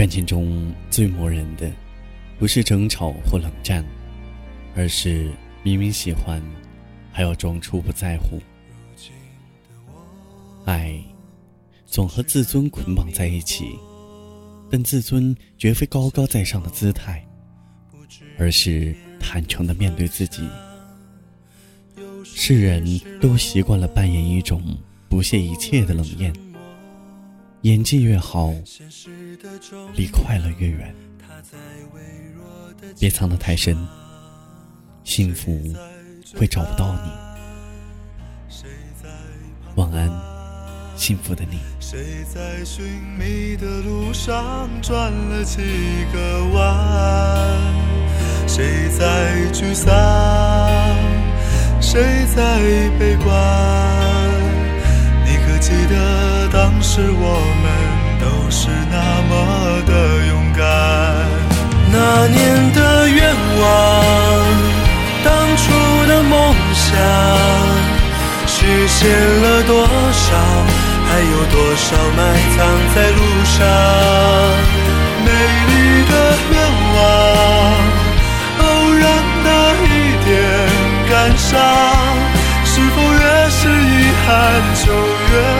感情中最磨人的，不是争吵或冷战，而是明明喜欢，还要装出不在乎。爱，总和自尊捆绑在一起，但自尊绝非高高在上的姿态，而是坦诚的面对自己。世人都习惯了扮演一种不屑一切的冷艳。演技越好，离快乐越远。别藏得太深，幸福会找不到你。晚安，幸福的你。谁在寻觅的路上转了几个弯？谁在沮丧？谁在悲观？记得当时我们都是那么的勇敢？那年的愿望，当初的梦想，实现了多少？还有多少埋藏在路上？美就越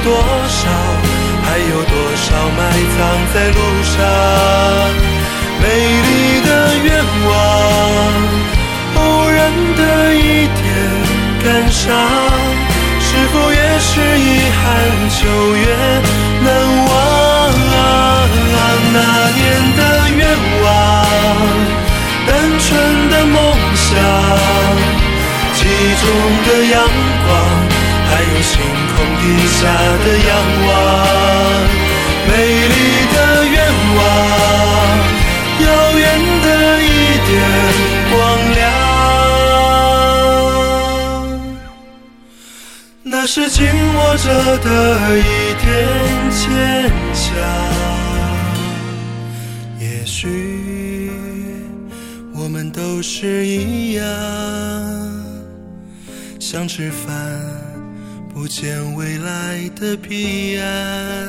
多少？还有多少埋藏在路上？美丽的愿望，偶然的一点感伤，是否越是遗憾就越难忘？啊那年的愿望，单纯的梦想。记忆中的阳光，星空底下的仰望，美丽的愿望，遥远的一点光亮，那是紧握着的一点坚强。也许我们都是一样。想吃饭，不见未来的彼岸。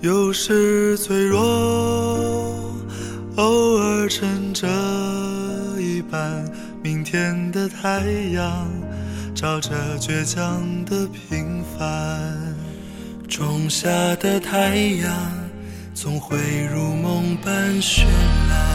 有时脆弱，偶尔撑着一半。明天的太阳，照着倔强的平凡。仲夏的太阳，总会如梦般绚烂。